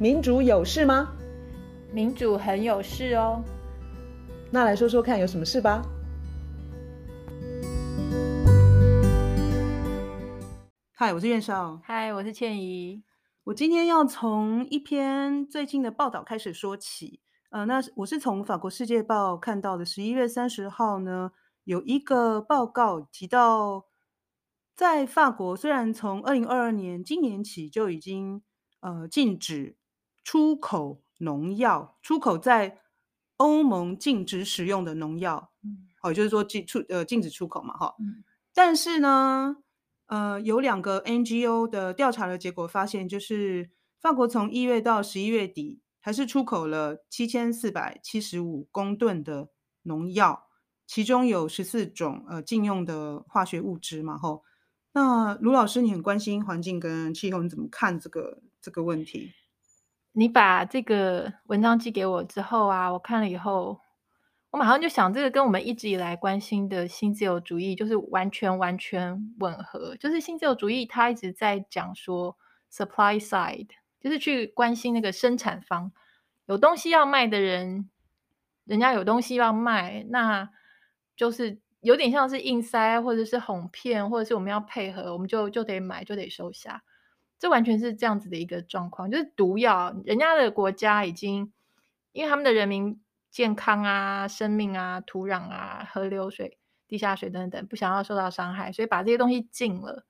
民主有事吗？民主很有事哦。那来说说看，有什么事吧？嗨，我是苑少。嗨，我是倩怡。我今天要从一篇最近的报道开始说起。呃，那我是从法国《世界报》看到的，十一月三十号呢，有一个报告提到，在法国虽然从二零二二年今年起就已经呃禁止。出口农药，出口在欧盟禁止使用的农药，嗯，好，就是说禁出呃禁止出口嘛，哈，嗯，但是呢，呃，有两个 NGO 的调查的结果发现，就是法国从一月到十一月底，还是出口了七千四百七十五公吨的农药，其中有十四种呃禁用的化学物质嘛，哈。那卢老师，你很关心环境跟气候，你怎么看这个这个问题？你把这个文章寄给我之后啊，我看了以后，我马上就想，这个跟我们一直以来关心的新自由主义就是完全完全吻合。就是新自由主义，它一直在讲说 supply side，就是去关心那个生产方，有东西要卖的人，人家有东西要卖，那就是有点像是硬塞或者是哄骗，或者是我们要配合，我们就就得买，就得收下。这完全是这样子的一个状况，就是毒药，人家的国家已经，因为他们的人民健康啊、生命啊、土壤啊、河流水、地下水等等，不想要受到伤害，所以把这些东西禁了。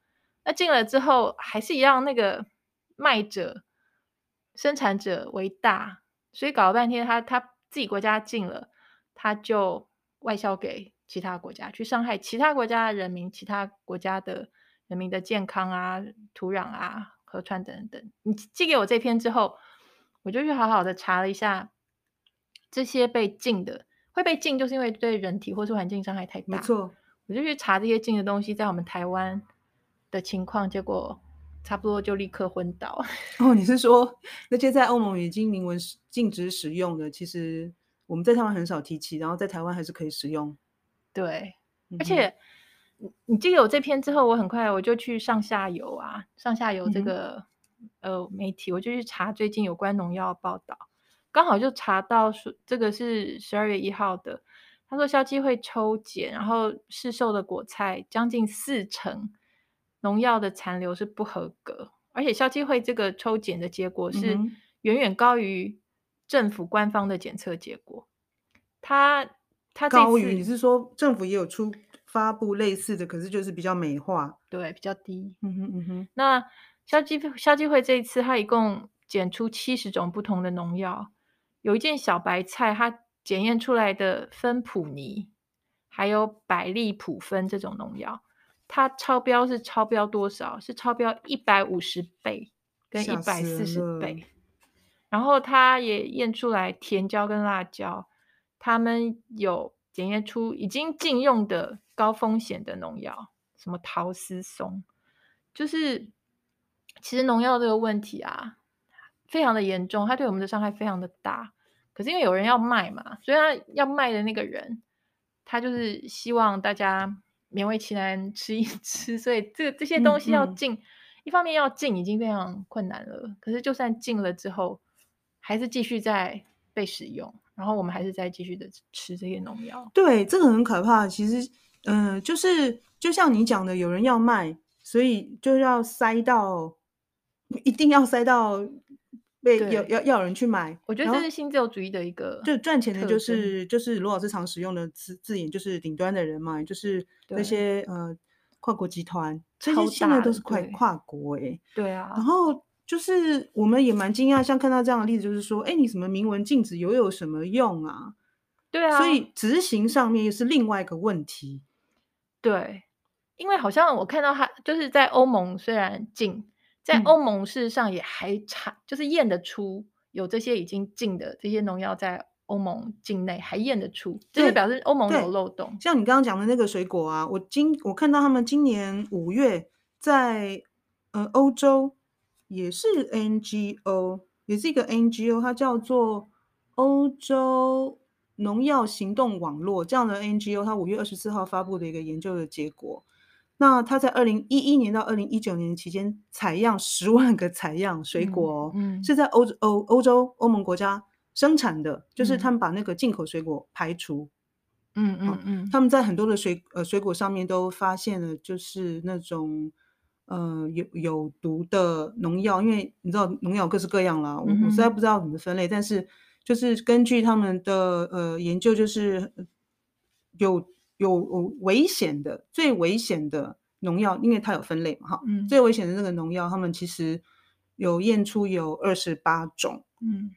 那禁了之后，还是一样那个卖者、生产者为大，所以搞了半天他，他自己国家禁了，他就外销给其他国家，去伤害其他国家的人民、其他国家的人民的健康啊、土壤啊。河川等等，你寄给我这篇之后，我就去好好的查了一下，这些被禁的会被禁，就是因为对人体或是环境伤害太大。没错，我就去查这些禁的东西在我们台湾的情况，结果差不多就立刻昏倒。哦，你是说那些在欧盟已经明文禁止使用的，其实我们在台湾很少提起，然后在台湾还是可以使用？对，嗯、而且。你寄给我这篇之后，我很快我就去上下游啊，上下游这个、嗯、呃媒体，我就去查最近有关农药报道，刚好就查到说这个是十二月一号的，他说消基会抽检，然后市售的果菜将近四成农药的残留是不合格，而且消基会这个抽检的结果是远远高于政府官方的检测结果，他他高于你是说政府也有出？发布类似的，可是就是比较美化，对，比较低。嗯哼嗯哼。那消基消基会这一次，它一共检出七十种不同的农药，有一件小白菜，它检验出来的芬普尼还有百利普芬这种农药，它超标是超标多少？是超标一百五十倍跟一百四十倍。然后它也验出来甜椒跟辣椒，他们有检验出已经禁用的。高风险的农药，什么陶斯松，就是其实农药这个问题啊，非常的严重，它对我们的伤害非常的大。可是因为有人要卖嘛，所以他要卖的那个人，他就是希望大家勉为其难吃一 吃。所以这这些东西要进，嗯嗯，一方面要进已经非常困难了，可是就算进了之后，还是继续在被使用，然后我们还是在继续的吃这些农药。对，这个很可怕。其实。嗯、呃，就是就像你讲的，有人要卖，所以就要塞到，一定要塞到被要要要有人去买。我觉得这是新自由主义的一个，就赚钱的就是就是罗老师常使用的字字眼，就是顶端的人嘛，就是那些呃跨国集团，这些现在都是快跨国哎、欸，对啊。然后就是我们也蛮惊讶，像看到这样的例子，就是说，哎，你什么明文禁止又有什么用啊？对啊，所以执行上面又是另外一个问题。对，因为好像我看到他就是在欧盟虽然禁，在欧盟事实上也还查，嗯、就是验得出有这些已经禁的这些农药在欧盟境内还验得出，就是表示欧盟有漏洞。像你刚刚讲的那个水果啊，我今我看到他们今年五月在呃欧洲也是 NGO，也是一个 NGO，它叫做欧洲。农药行动网络这样的 NGO，它五月二十四号发布的一个研究的结果，那它在二零一一年到二零一九年期间采样十万个采样水果，嗯嗯、是在欧欧欧洲欧盟国家生产的，就是他们把那个进口水果排除。嗯嗯嗯，他们在很多的水呃水果上面都发现了，就是那种呃有有毒的农药，因为你知道农药各式各样啦，我、嗯、我实在不知道怎么分类，但是就是根据他们的呃研究，就是有。有危险的，最危险的农药，因为它有分类嘛，哈、嗯，最危险的那个农药，他们其实有验出有二十八种，嗯，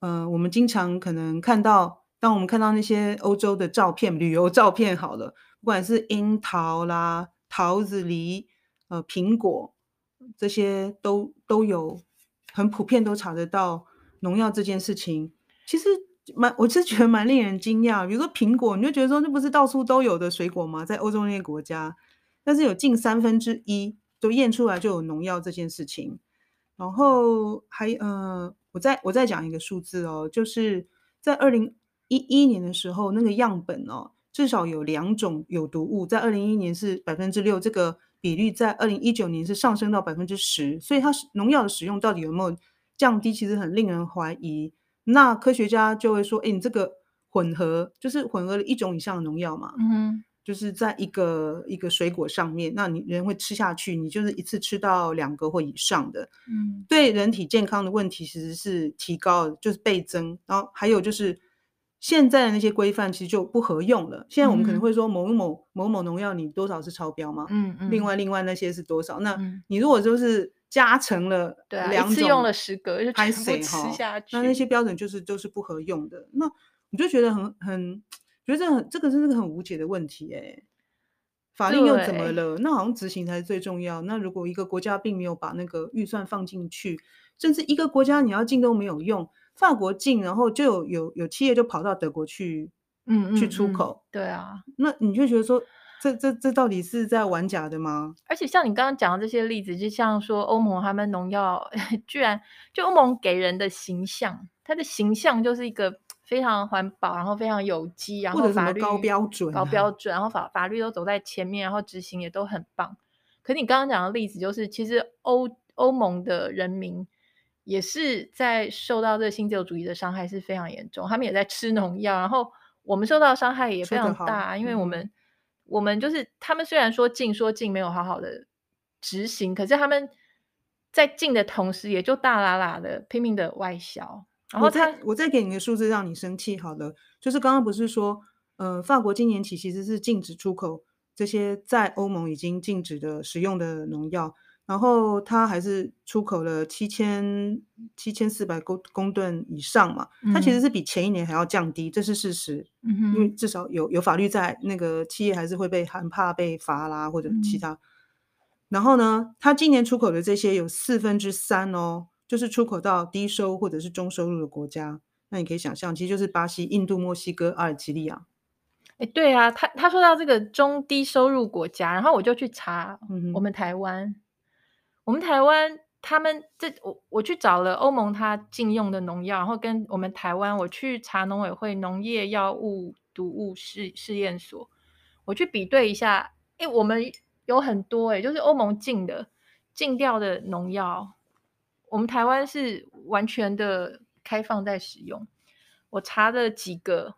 呃，我们经常可能看到，当我们看到那些欧洲的照片，旅游照片好了，不管是樱桃啦、桃子、梨，呃，苹果，这些都都有很普遍都查得到农药这件事情，其实。蛮，我是觉得蛮令人惊讶。比如说苹果，你就觉得说，那不是到处都有的水果吗？在欧洲那些国家，但是有近三分之一都验出来就有农药这件事情。然后还呃，我再我再讲一个数字哦，就是在二零一一年的时候，那个样本哦，至少有两种有毒物，在二零一一年是百分之六，这个比率在二零一九年是上升到百分之十。所以它农药的使用到底有没有降低，其实很令人怀疑。那科学家就会说：“哎，你这个混合就是混合了一种以上的农药嘛？嗯哼，就是在一个一个水果上面，那你人会吃下去，你就是一次吃到两个或以上的，嗯，对人体健康的问题其实是提高，就是倍增。然后还有就是现在的那些规范其实就不合用了。现在我们可能会说某某某某农药你多少是超标吗？嗯嗯，另外另外那些是多少？那你如果就是。”加成了两种，对啊，一次用了十个就全部吃下去，那那些标准就是都是不合用的。那我就觉得很很，觉得这很这个真是个很无解的问题哎。法令又怎么了？那好像执行才是最重要。那如果一个国家并没有把那个预算放进去，甚至一个国家你要进都没有用，法国进，然后就有有有企业就跑到德国去，嗯，嗯，嗯，去出口。对啊，那你就觉得说。这这这到底是在玩假的吗？而且像你刚刚讲的这些例子，就像说欧盟他们农药，居然就欧盟给人的形象，它的形象就是一个非常环保，然后非常有机，然后法律高标准、高标准，然后法法律都走在前面，然后执行也都很棒。可你刚刚讲的例子，就是其实欧欧盟的人民也是在受到这个新自由主义的伤害是非常严重，他们也在吃农药，然后我们受到伤害也非常大，因为我们。我们就是他们虽然说禁说禁没有好好的执行，可是他们在禁的同时，也就大喇喇的拼命的外销。然后他我再我再给你个数字让你生气好了，就是刚刚不是说，呃，法国今年起其实是禁止出口这些在欧盟已经禁止的使用的农药。然后它还是出口了七千七千四百公公吨以上嘛，它其实是比前一年还要降低，这是事实。嗯哼，因为至少有有法律在，那个企业还是会被很怕被罚啦或者其他。嗯、然后呢，它今年出口的这些有四分之三哦，就是出口到低收或者是中收入的国家。那你可以想象，其实就是巴西、印度、墨西哥、阿尔及利亚。哎，对啊，他他说到这个中低收入国家，然后我就去查我们台湾。嗯我们台湾，他们这我我去找了欧盟他禁用的农药，然后跟我们台湾，我去查农委会农业药物毒物试试验所，我去比对一下，哎，我们有很多哎，就是欧盟禁的禁掉的农药，我们台湾是完全的开放在使用。我查了几个，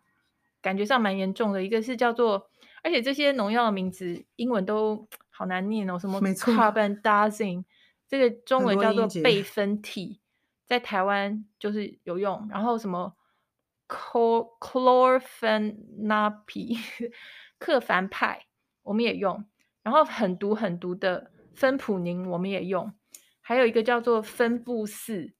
感觉上蛮严重的，一个是叫做，而且这些农药的名字英文都 好难念哦，什么 carbendazim 这个中文叫做倍芬替，在台湾就是有用。然后什么 chlorpheniramine 克凡派我们也用。然后很毒很毒的芬普宁我们也用。还有一个叫做芬布四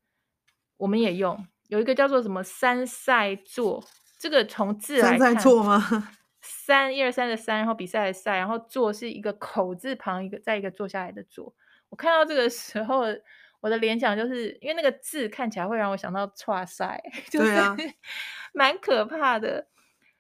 我们也用。有一个叫做什么三赛唑，这个从字来看，三赛唑吗？三一二三的三，然后比赛的赛，然后座是一个口字旁一个再一个坐下来的坐。我看到这个时候，我的联想就是因为那个字看起来会让我想到“ 剉赛”，就是蛮可怕的。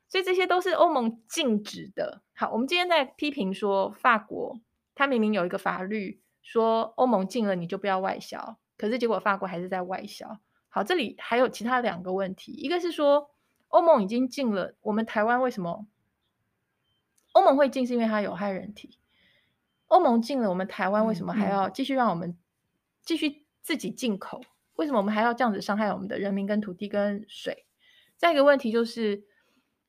所以这些都是欧盟禁止的。好，我们今天在批评说法国，它明明有一个法律说欧盟禁了你就不要外销，可是结果法国还是在外销。好，这里还有其他两个问题，一个是说欧盟已经禁了，我们台湾为什么欧盟会禁？是因为它有害人体。欧盟禁了，我们台湾为什么还要继续让我们继续自己进口？为什么我们还要这样子伤害我们的人民、跟土地、跟水？再一个问题就是，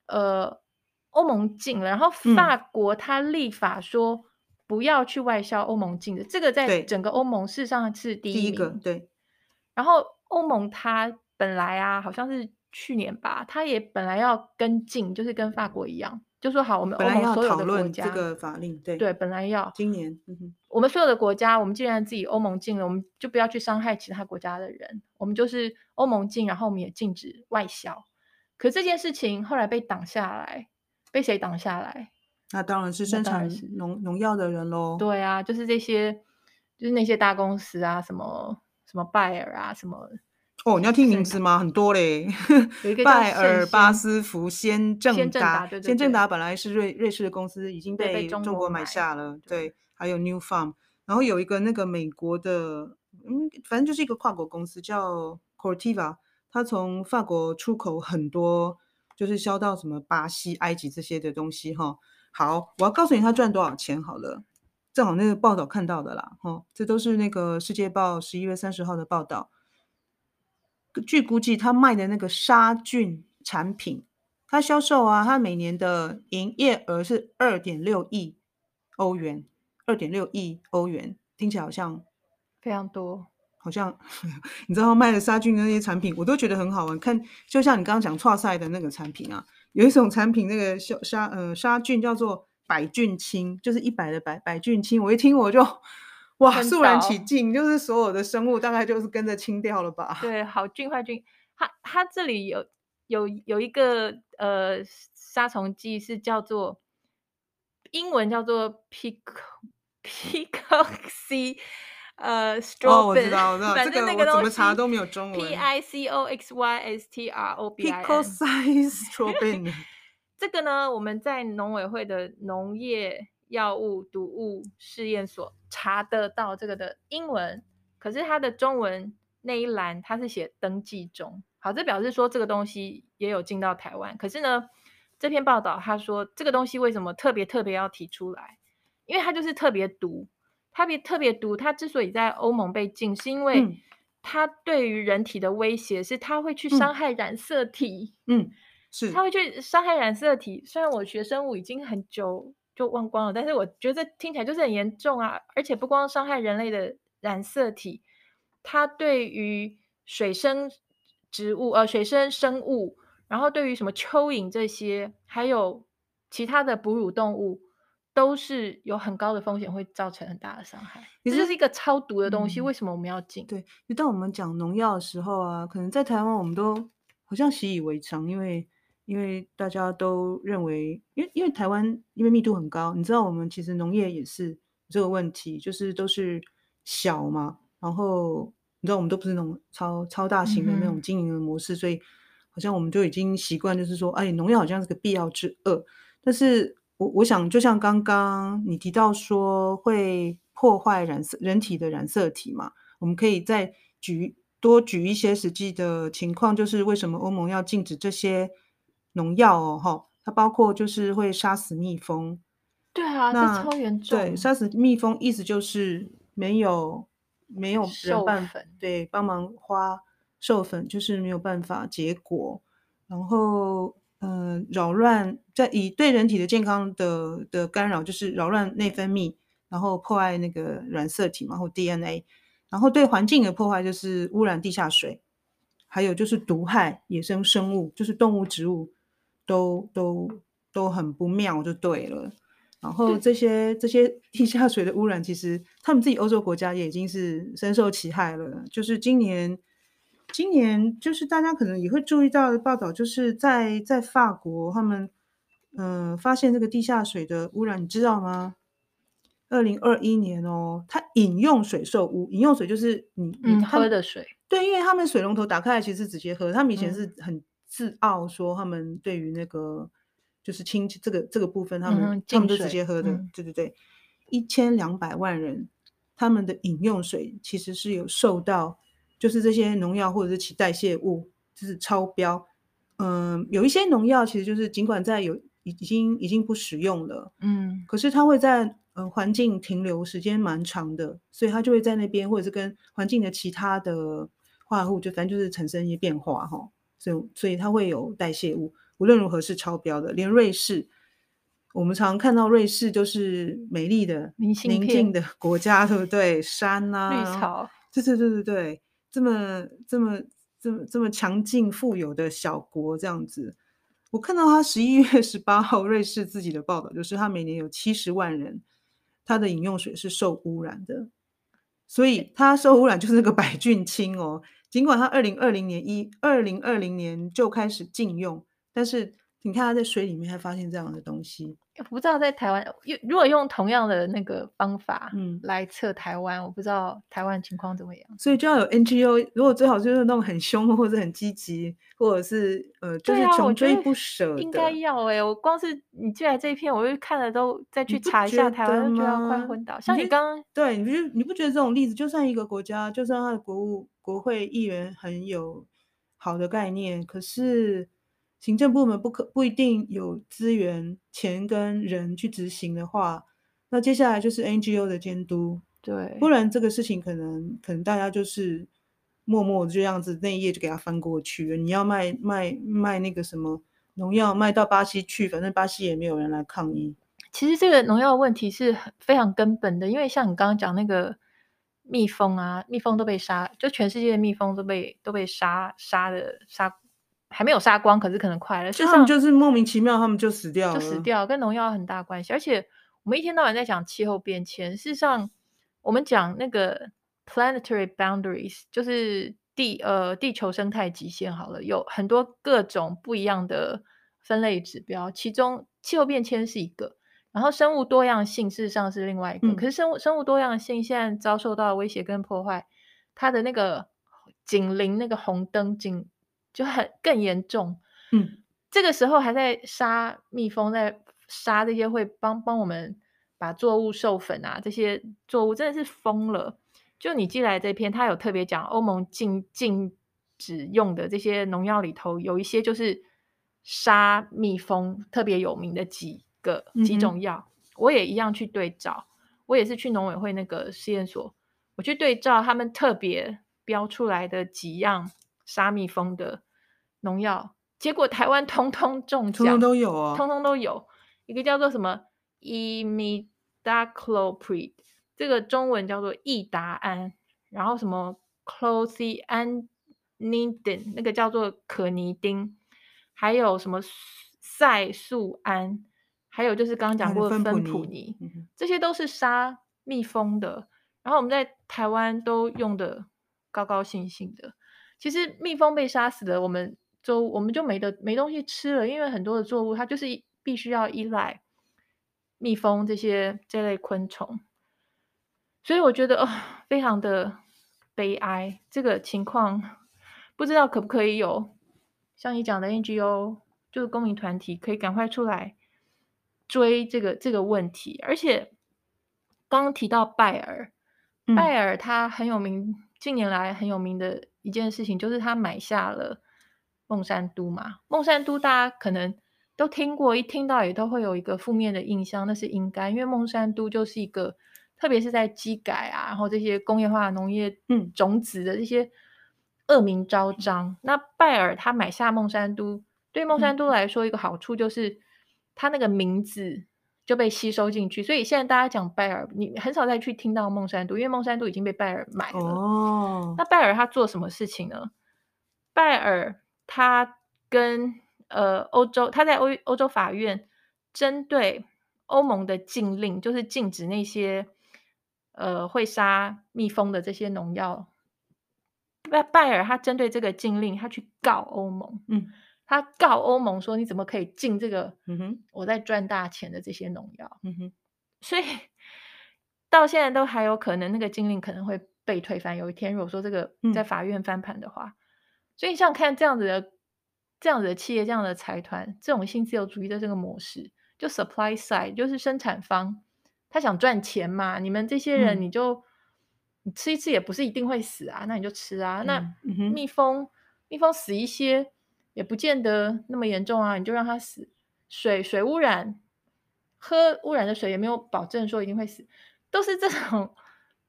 呃，欧盟禁了，然后法国他立法说不要去外销欧盟禁的，嗯、这个在整个欧盟事实上是第一，第一个。对。然后欧盟它本来啊，好像是去年吧，它也本来要跟进，就是跟法国一样。就说好，我们欧盟所有的国家，这个法令对对，本来要今年，嗯哼，我们所有的国家，我们既然自己欧盟禁了，我们就不要去伤害其他国家的人，我们就是欧盟禁，然后我们也禁止外销。可这件事情后来被挡下来，被谁挡下来？那当然是生产农农药的人喽。对啊，就是这些，就是那些大公司啊，什么什么拜耳啊，什么。哦，你要听名字吗？很多嘞，拜尔、巴斯福、先正达。先正达本来是瑞瑞士的公司，已经被中国买下了。对，对，还有 New Farm，然后有一个那个美国的，嗯，反正就是一个跨国公司叫 Cortiva，它从法国出口很多，就是销到什么巴西、埃及这些的东西哈。好，我要告诉你它赚多少钱好了，正好那个报道看到的啦，哈，这都是那个世界报十一月三十号的报道。据估计，他卖的那个杀菌产品，他销售啊，他每年的营业额是二点六亿欧元，二点六亿欧元，听起来好像非常多，好像 你知道他卖的杀菌的那些产品，我都觉得很好玩。看，就像你刚刚讲创赛的那个产品啊，有一种产品那个杀杀呃杀菌叫做百菌清，就是一百的百百菌清，我一听我就。哇，肃然起敬，就是所有的生物大概就是跟着清掉了吧？对，好菌坏菌，它它这里有有有一个呃杀虫剂是叫做英文叫做 pico picoxy 呃 strobin 哦，我知道，我知道，反正那个怎么查都没有中文。P I C O X Y S T R O B I N picoxy strobin 这个呢，我们在农委会的农业。药物毒物试验所查得到这个的英文，可是它的中文那一栏它是写登记中。好，这表示说这个东西也有进到台湾。可是呢，这篇报道他说这个东西为什么特别特别要提出来？因为它就是特别毒，特别特别毒。它之所以在欧盟被禁，是因为它对于人体的威胁是它会去伤害染色体。嗯，嗯，是它会去伤害染色体。虽然我学生物已经很久。就忘光了，但是我觉得听起来就是很严重啊！而且不光伤害人类的染色体，它对于水生植物、呃水生生物，然后对于什么蚯蚓这些，还有其他的哺乳动物，都是有很高的风险，会造成很大的伤害。这是一个超毒的东西，嗯、为什么我们要禁？对，就当我们讲农药的时候啊，可能在台湾我们都好像习以为常，因为。因为大家都认为，因为因为台湾因为密度很高，你知道我们其实农业也是这个问题，就是都是小嘛，然后你知道我们都不是那种超超大型的那种经营的模式，嗯、所以好像我们就已经习惯，就是说，哎，农业好像是个必要之恶。但是我我想，就像刚刚你提到说会破坏染色人体的染色体嘛，我们可以再举多举一些实际的情况，就是为什么欧盟要禁止这些。农药哦，哈，它包括就是会杀死蜜蜂。对啊，那超严重。对，杀死蜜蜂意思就是没有没有人办法对帮忙花授粉，就是没有办法结果。然后，嗯、呃，扰乱在以对人体的健康的的干扰，就是扰乱内分泌，然后破坏那个染色体嘛，或 DNA。然后对环境的破坏就是污染地下水，还有就是毒害野生生物，就是动物、植物。都都都很不妙，就对了。然后这些这些 地下水的污染，其实他们自己欧洲国家也已经是深受其害了。就是今年，今年就是大家可能也会注意到的报道，就是在在法国，他们嗯、呃、发现这个地下水的污染，你知道吗？二零二一年哦，它饮用水受污，饮用水就是你嗯喝的水。对，因为他们水龙头打开来其实是直接喝，他们以前是很。嗯自傲说他们对于那个就是清这个这个部分，他们、嗯、他们都直接喝的，嗯、对对对，一千两百万人他们的饮用水其实是有受到就是这些农药或者是其代谢物就是超标，嗯，有一些农药其实就是尽管在有已经已经不使用了，嗯，可是它会在呃环境停留时间蛮长的，所以它就会在那边，或者是跟环境的其他的化合物，就反正就是产生一些变化哈。所以所以它会有代谢物，无论如何是超标的。连瑞士，我们常看到瑞士就是美丽的宁静的国家，对不对？山啊，绿草，对对对对对，这么这么这么这么强劲富有的小国这样子。我看到他十一月十八号瑞士自己的报道，就是他每年有七十万人，他的饮用水是受污染的，所以他受污染就是那个百菌清哦。尽管他二零二零年一二零二零年就开始禁用，但是你看他在水里面还发现这样的东西。不知道在台湾用如果用同样的那个方法，嗯，来测台湾，我不知道台湾情况怎么样。所以就要有 NGO，如果最好就是那种很凶或者很积极，或者是呃，就是穷追不舍的。应该要哎、欸，我光是你进来这一篇，我就看了都再去查一下台湾，就觉得快昏倒。像你刚刚对，你不觉你不觉得这种例子，就算一个国家，就算他的国务国会议员很有好的概念，可是。行政部门不可不一定有资源、钱跟人去执行的话，那接下来就是 NGO 的监督。对，不然这个事情可能可能大家就是默默这样子，那一页就给他翻过去了。你要卖卖卖那个什么农药，卖到巴西去，反正巴西也没有人来抗议。其实这个农药问题是非常根本的，因为像你刚刚讲那个蜜蜂啊，蜜蜂都被杀，就全世界的蜜蜂都被都被杀杀的杀。还没有杀光，可是可能快了。就他们就是莫名其妙，他们就死掉了，就死掉，跟农药很大关系。而且我们一天到晚在讲气候变迁，事实上我们讲那个 planetary boundaries，就是地呃地球生态极限好了，有很多各种不一样的分类指标，其中气候变迁是一个，然后生物多样性事实上是另外一个。嗯、可是生物生物多样性现在遭受到威胁跟破坏，它的那个紧邻那个红灯警。就很更严重，嗯，这个时候还在杀蜜蜂，在杀这些会帮帮我们把作物授粉啊，这些作物真的是疯了。就你寄来这篇，他有特别讲欧盟禁禁止用的这些农药里头，有一些就是杀蜜蜂特别有名的几个几种药，嗯，我也一样去对照，我也是去农委会那个试验所，我去对照他们特别标出来的几样。杀蜜蜂的农药，结果台湾 通通中奖，通通都有啊，通通都有。一个叫做什么 imidacloprid，这个中文叫做益达胺，然后什么 clothianidin，那个叫做可尼丁，还有什么赛素胺，还有就是刚刚讲过的芬普尼，这些都是杀蜜蜂的。然后我们在台湾都用的高高兴兴的。其实蜜蜂被杀死了，我们就我们就没得没东西吃了，因为很多的作物它就是必须要依赖蜜蜂这些这类昆虫，所以我觉得哦，非常的悲哀。这个情况不知道可不可以有像你讲的 NGO，就是公民团体可以赶快出来追这个这个问题。而且刚刚提到拜耳，嗯、拜耳他很有名，近年来很有名的。一件事情就是他买下了孟山都嘛，孟山都大家可能都听过，一听到也都会有一个负面的印象，那是应该，因为孟山都就是一个，特别是在机改啊，然后这些工业化农业嗯。种子的这些恶名昭彰。嗯、那拜耳他买下孟山都，对孟山都来说一个好处就是，他那个名字就被吸收进去，所以现在大家讲拜耳，你很少再去听到孟山都，因为孟山都已经被拜耳买了。哦，那拜耳他做什么事情呢？拜耳他跟呃欧洲，他在欧欧洲法院针对欧盟的禁令，就是禁止那些呃会杀蜜蜂的这些农药。拜拜耳他针对这个禁令，他去告欧盟。嗯。他告欧盟说：“你怎么可以进这个？嗯哼我在赚大钱的这些农药。嗯哼”所以到现在都还有可能那个禁令可能会被推翻。有一天，如果说这个在法院翻盘的话，嗯、所以你像看这样子的、这样子的企业、这样的财团，这种新自由主义的这个模式，就 supply side 就是生产方，他想赚钱嘛。你们这些人，你就、嗯、你吃一次也不是一定会死啊，那你就吃啊。嗯、那蜜蜂，蜜蜂死一些。也不见得那么严重啊，你就让它死。水水污染喝污染的水也没有保证说一定会死，都是这种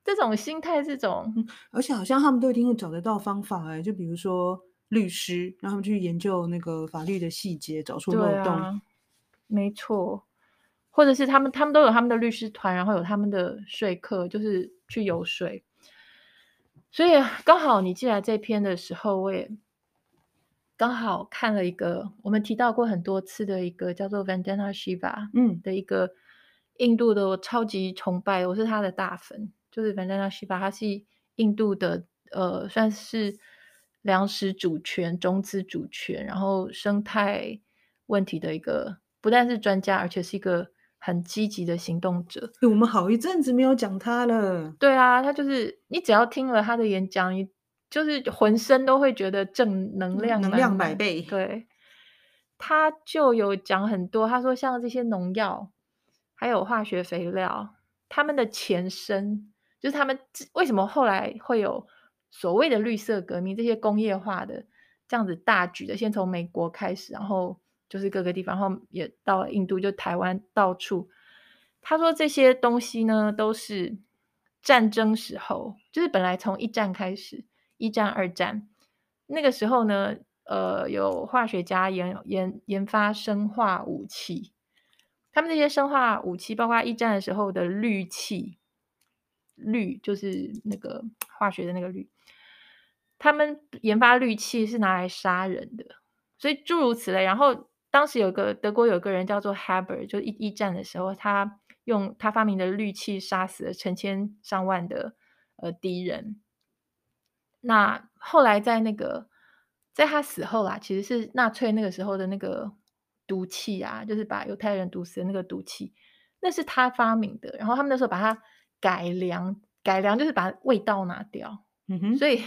这种心态，这种、嗯，而且好像他们都一定会找得到方法哎，就比如说律师让他们去研究那个法律的细节，找出漏洞。啊、没错，或者是他们他们都有他们的律师团，然后有他们的说客，就是去游说。所以刚好你寄来这篇的时候，我也。刚好看了一个我们提到过很多次的一个叫做 Vandana Shiva，嗯，的一个印度的我超级崇拜，我是他的大粉，就是 Vandana Shiva，他是印度的呃，算是粮食主权、种子主权，然后生态问题的一个，不但是专家，而且是一个很积极的行动者。我们好一阵子没有讲他了。对啊，他就是你只要听了他的演讲，你。就是浑身都会觉得正能量，能量百倍。对，他就有讲很多，他说像这些农药，还有化学肥料，他们的前身就是他们为什么后来会有所谓的绿色革命，这些工业化的这样子大举的，先从美国开始，然后就是各个地方，然后也到了印度，就台湾到处。他说这些东西呢，都是战争时候，就是本来从一战开始。一战、二战那个时候呢，呃，有化学家研研研发生化武器，他们这些生化武器，包括一战的时候的氯气，氯就是那个化学的那个氯，他们研发氯气是拿来杀人的，所以诸如此类。然后当时有个德国有个人叫做 Haber，就一一战的时候，他用他发明的氯气杀死了成千上万的呃敌人。那后来在那个，在他死后啦，其实是纳粹那个时候的那个毒气啊，就是把犹太人毒死的那个毒气，那是他发明的。然后他们那时候把它改良，改良就是把味道拿掉。嗯哼。所以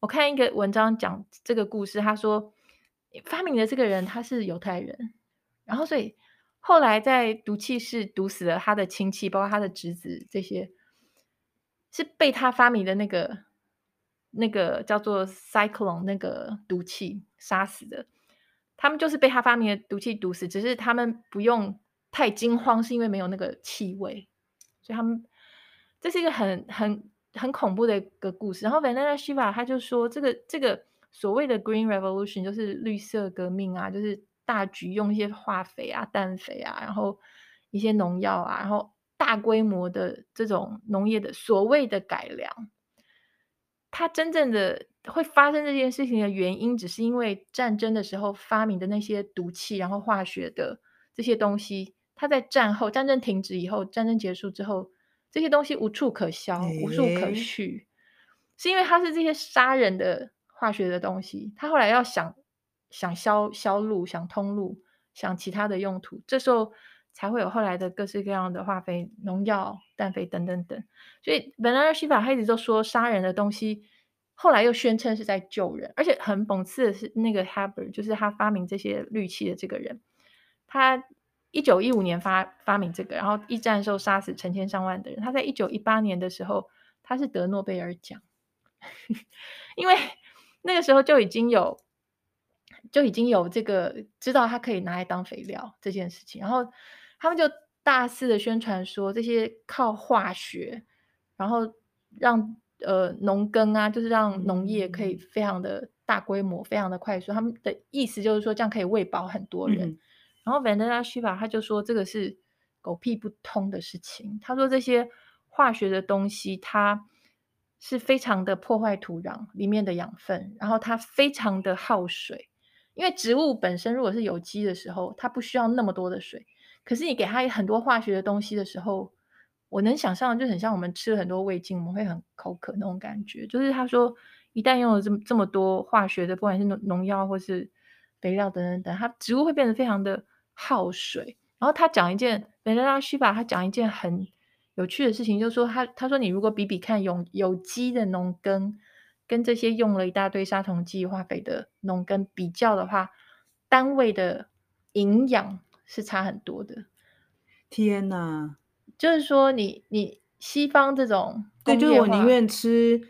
我看一个文章讲这个故事，他说发明的这个人他是犹太人，然后所以后来在毒气室毒死了他的亲戚，包括他的侄子，这些是被他发明的那个。那个叫做 cyclone 那个毒气杀死的，他们就是被他发明的毒气毒死，只是他们不用太惊慌，是因为没有那个气味，所以他们这是一个很很很恐怖的一个故事。然后 Vandana Shiva 他就说，这个这个所谓的 Green Revolution 就是绿色革命啊，就是大举用一些化肥啊、氮肥啊，然后一些农药啊，然后大规模的这种农业的所谓的改良。它真正的会发生这件事情的原因，只是因为战争的时候发明的那些毒气，然后化学的这些东西，它在战后战争停止以后，战争结束之后，这些东西无处可消，无处可去，是因为它是这些杀人的化学的东西，他后来要想想销销路，想通路，想其他的用途，这时候才会有后来的各式各样的化肥、农药。氮肥等等等，所以 Vandana Shiva 他一直都说杀人的东西，后来又宣称是在救人，而且很讽刺的是，那个 Haber 就是他发明这些氯气的这个人，他一九一五年发发明这个，然后一战的时候杀死成千上万的人，他在一九一八年的时候，他是得诺贝尔奖，因为那个时候就已经有就已经有这个知道他可以拿来当肥料这件事情，然后他们就。大肆的宣传说，这些靠化学，然后让呃农耕啊，就是让农业可以非常的大规模、非常的快速。他们的意思就是说，这样可以喂饱很多人。嗯、然后 Vandana Shiva 他就说，这个是狗屁不通的事情。他说，这些化学的东西，它是非常的破坏土壤里面的养分，然后它非常的耗水。因为植物本身如果是有机的时候，它不需要那么多的水。可是你给他很多化学的东西的时候，我能想象就很像我们吃了很多味精，我们会很口渴那种感觉。就是他说，一旦用了这么这么多化学的，不管是农农药或是肥料等等等，它植物会变得非常的耗水。然后他讲一件，Vandana Shiva 他讲一件很有趣的事情，就是说他他说你如果比比看有有机的农耕跟这些用了一大堆杀虫剂化肥的农耕比较的话，单位的营养。是差很多的，天哪！就是说你，你你西方这种，对，就是我宁愿吃，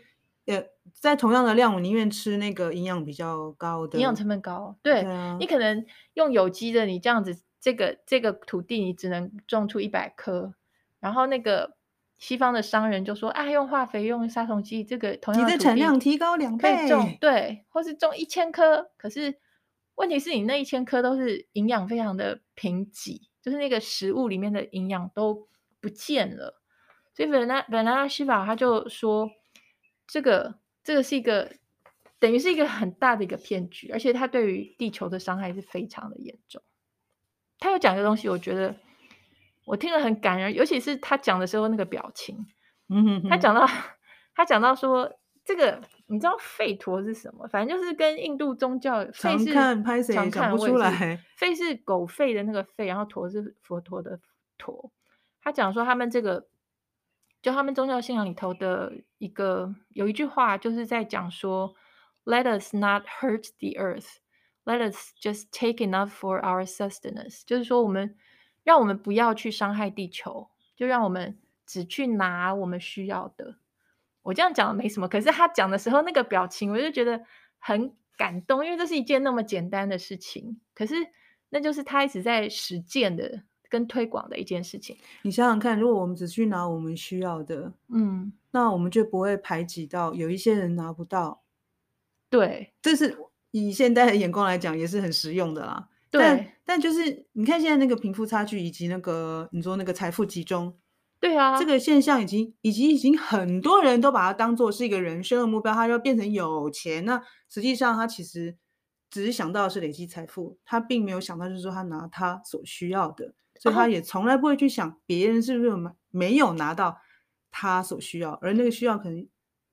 呃，在同样的量，我宁愿吃那个营养比较高的，营养成本高。对，对啊，你可能用有机的，你这样子这个这个土地你只能种出一百棵，然后那个西方的商人就说啊，用化肥用杀虫剂，这个同样的你的产量提高两倍，种对，或是种一千棵，可是问题是你那一千棵都是营养非常的贫瘠，就是那个食物里面的营养都不见了，所以本来本来西法他就说这个这个是一个。等于是一个很大的一个骗局，而且它对于地球的伤害是非常的严重。他有讲一个东西，我觉得我听了很感人，尤其是他讲的时候那个表情。嗯哼哼，他讲到他讲到说，这个你知道吠陀是什么？反正就是跟印度宗教吠是常看常看不出来，吠是狗吠的那个吠，然后陀是佛陀的陀。他讲说他们这个就他们宗教信仰里头的一个有一句话，就是在讲说。Let us not hurt the earth. Let us just take enough for our sustenance. 就是说，我们让我们不要去伤害地球，就让我们只去拿我们需要的。我这样讲没什么，可是他讲的时候那个表情，我就觉得很感动，因为这是一件那么简单的事情，可是那就是他一直在实践的跟推广的一件事情。你想想看，如果我们只去拿我们需要的，嗯，那我们就不会排挤到有一些人拿不到。对，这是以现代的眼光来讲，也是很实用的啦。对，但，但就是你看现在那个贫富差距，以及那个你说那个财富集中，对啊，这个现象已经已经已经很多人都把它当做是一个人生的目标，他就变成有钱。那实际上他其实只是想到的是累积财富，他并没有想到就是说他拿他所需要的，所以他也从来不会去想别人是不是没没有拿到他所需要，而那个需要可能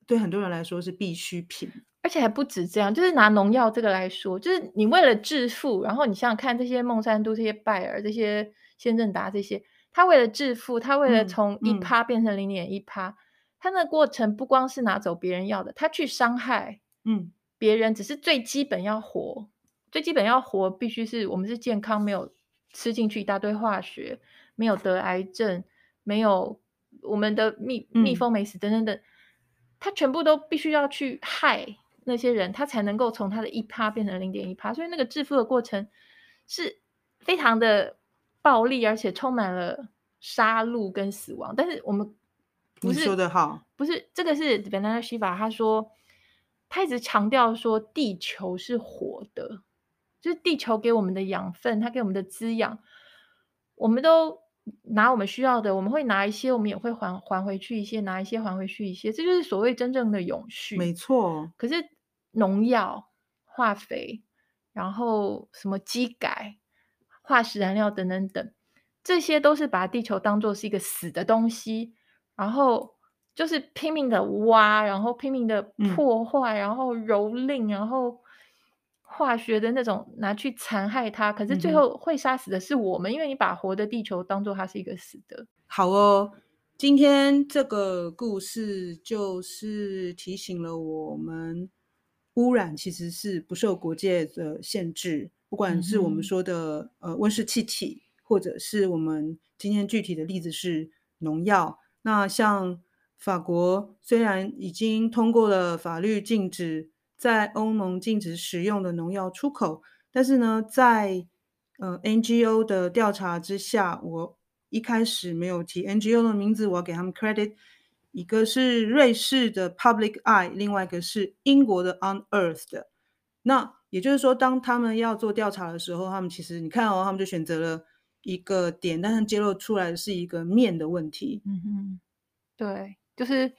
对很多人来说是必需品。而且还不止这样，就是拿农药这个来说，就是你为了致富，然后你想想看，这些孟山都、这些拜耳、这些先正达这些，他为了致富，他为了从一趴变成零点一趴，他那个过程不光是拿走别人要的，他去伤害嗯。别人，只是最基本要活，最基本要活必须是我们是健康，没有吃进去一大堆化学，没有得癌症，没有我们的蜜蜜蜂没死等等等，他全部都必须要去害。那些人他才能够从他的一趴变成零点一趴，所以那个致富的过程是非常的暴力，而且充满了杀戮跟死亡。但是我们不是你说的好，不是这个是 Vandana Shiva 他说，他一直强调说地球是活的，就是地球给我们的养分，它给我们的滋养，我们都拿我们需要的，我们会拿一些，我们也会还还回去一些，拿一些还回去一些，这就是所谓真正的永续。没错，可是。农药、化肥，然后什么机改、化石燃料等等等，这些都是把地球当做是一个死的东西，然后就是拼命的挖，然后拼命的破坏，嗯、然后蹂躏，然后化学的那种拿去残害它。可是最后会杀死的是我们，嗯、因为你把活的地球当做它是一个死的。好哦，今天这个故事就是提醒了我们。污染其实是不受国界的限制，不管是我们说的、嗯、呃温室气体，或者是我们今天具体的例子是农药。那像法国虽然已经通过了法律禁止在欧盟禁止使用的农药出口，但是呢，在呃 NGO 的调查之下，我一开始没有提 NGO 的名字，我要给他们 credit。一个是瑞士的 Public Eye，另外一个是英国的 Unearthed 的。那也就是说，当他们要做调查的时候，他们其实你看哦，他们就选择了一个点，但是揭露出来的是一个面的问题。嗯哼，对，就是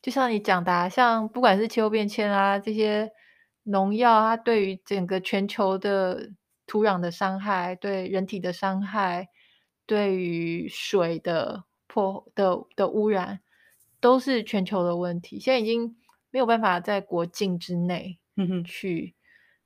就像你讲的啊，像不管是气候变迁啊，这些农药，啊对于整个全球的土壤的伤害，对人体的伤害，对于水的破的的污染。都是全球的问题，现在已经没有办法在国境之内去。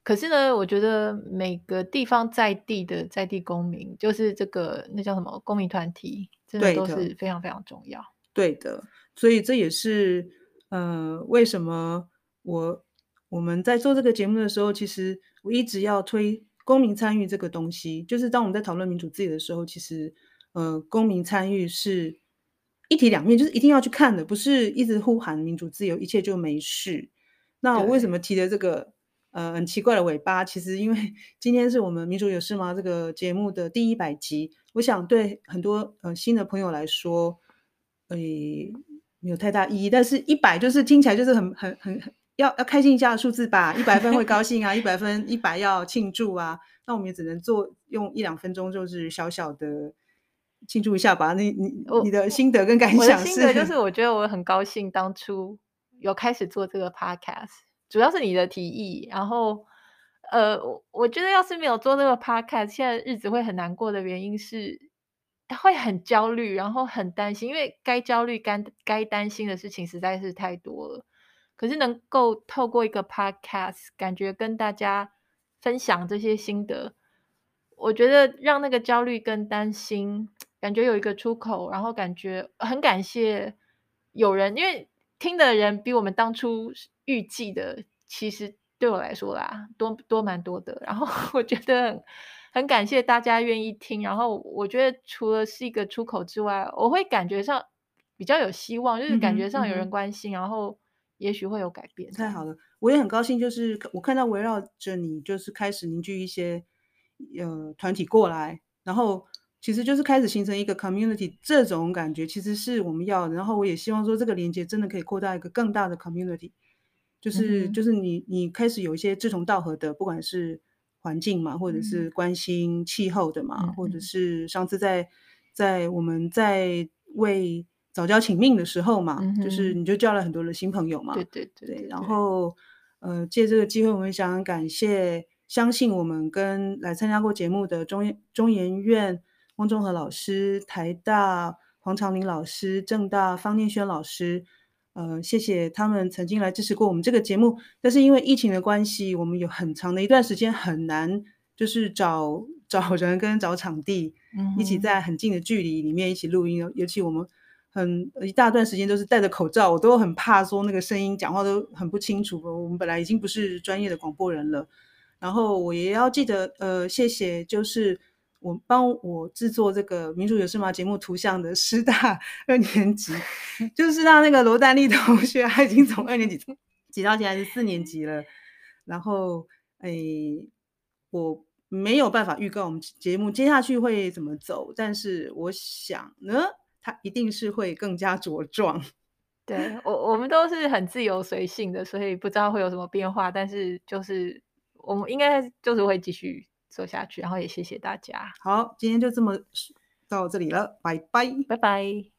可是呢，我觉得每个地方在地的在地公民，就是这个那叫什么公民团体，真的都是非常非常重要。对的，对的，所以这也是呃，为什么我我们在做这个节目的时候，其实我一直要推公民参与这个东西。就是当我们在讨论民主自由的时候，其实呃，公民参与是。一体两面，就是一定要去看的，不是一直呼喊民主自由，一切就没事。那我为什么提的这个呃很奇怪的尾巴。其实因为 今天是我们民主有事吗这个节目的第一百集，我想对很多呃新的朋友来说，呃没有太大意义。但是一百就是听起来就是很很很很要要开心一下的数字吧，一百分会高兴啊，一百分一百要庆祝啊。那我们也只能做用一两分钟，就是小小的。庆祝一下吧！你你你的心得跟感想是？我的心得就是，我觉得我很高兴当初有开始做这个 podcast，主要是你的提议。然后，呃，我觉得要是没有做这个 podcast，现在日子会很难过的原因是，会很焦虑，然后很担心，因为该焦虑、该该担心的事情实在是太多了。可是能够透过一个 podcast，感觉跟大家分享这些心得，我觉得让那个焦虑跟担心。感觉有一个出口，然后感觉很感谢有人，因为听的人比我们当初预计的，其实对我来说啦，多多蛮多的。然后 我觉得很，很感谢大家愿意听。然后我觉得除了是一个出口之外，我会感觉上比较有希望，就是感觉上有人关心，嗯嗯、然后也许会有改变。太好了，我也很高兴，就是我看到围绕着你，就是开始凝聚一些呃团体过来，然后。其实就是开始形成一个 community，这种感觉其实是我们要的。然后我也希望说，这个连接真的可以扩大一个更大的 community，就是、嗯、就是你你开始有一些志同道合的，不管是环境嘛，或者是关心气候的嘛，嗯、或者是上次在在我们在为早教请命的时候嘛，嗯、就是你就交了很多的新朋友嘛。对对对。然后呃，借这个机会，我们想感谢相信我们跟来参加过节目的中中研院。汪中和老师、台大黄长林老师、正大方念轩老师，呃，谢谢他们曾经来支持过我们这个节目。但是因为疫情的关系，我们有很长的一段时间很难，就是找 找人跟找场地，一起在很近的距离里面一起录音。嗯、尤其我们很一大段时间都是戴着口罩，我都很怕说那个声音讲话都很不清楚。我们本来已经不是专业的广播人了，然后我也要记得，呃，谢谢就是。我帮我制作这个民主有事吗节目图像的师大 二年级，就是让那个罗丹丽同学，他已经从二年级挤到现在是四年级了。然后，哎，我没有办法预告我们节目接下去会怎么走，但是我想呢，它一定是会更加茁壮。对，我，我们都是很自由随性的，所以不知道会有什么变化，但是就是我们应该就是会继续。走下去，然后也谢谢大家。好，今天就这么到这里了，拜拜，拜拜。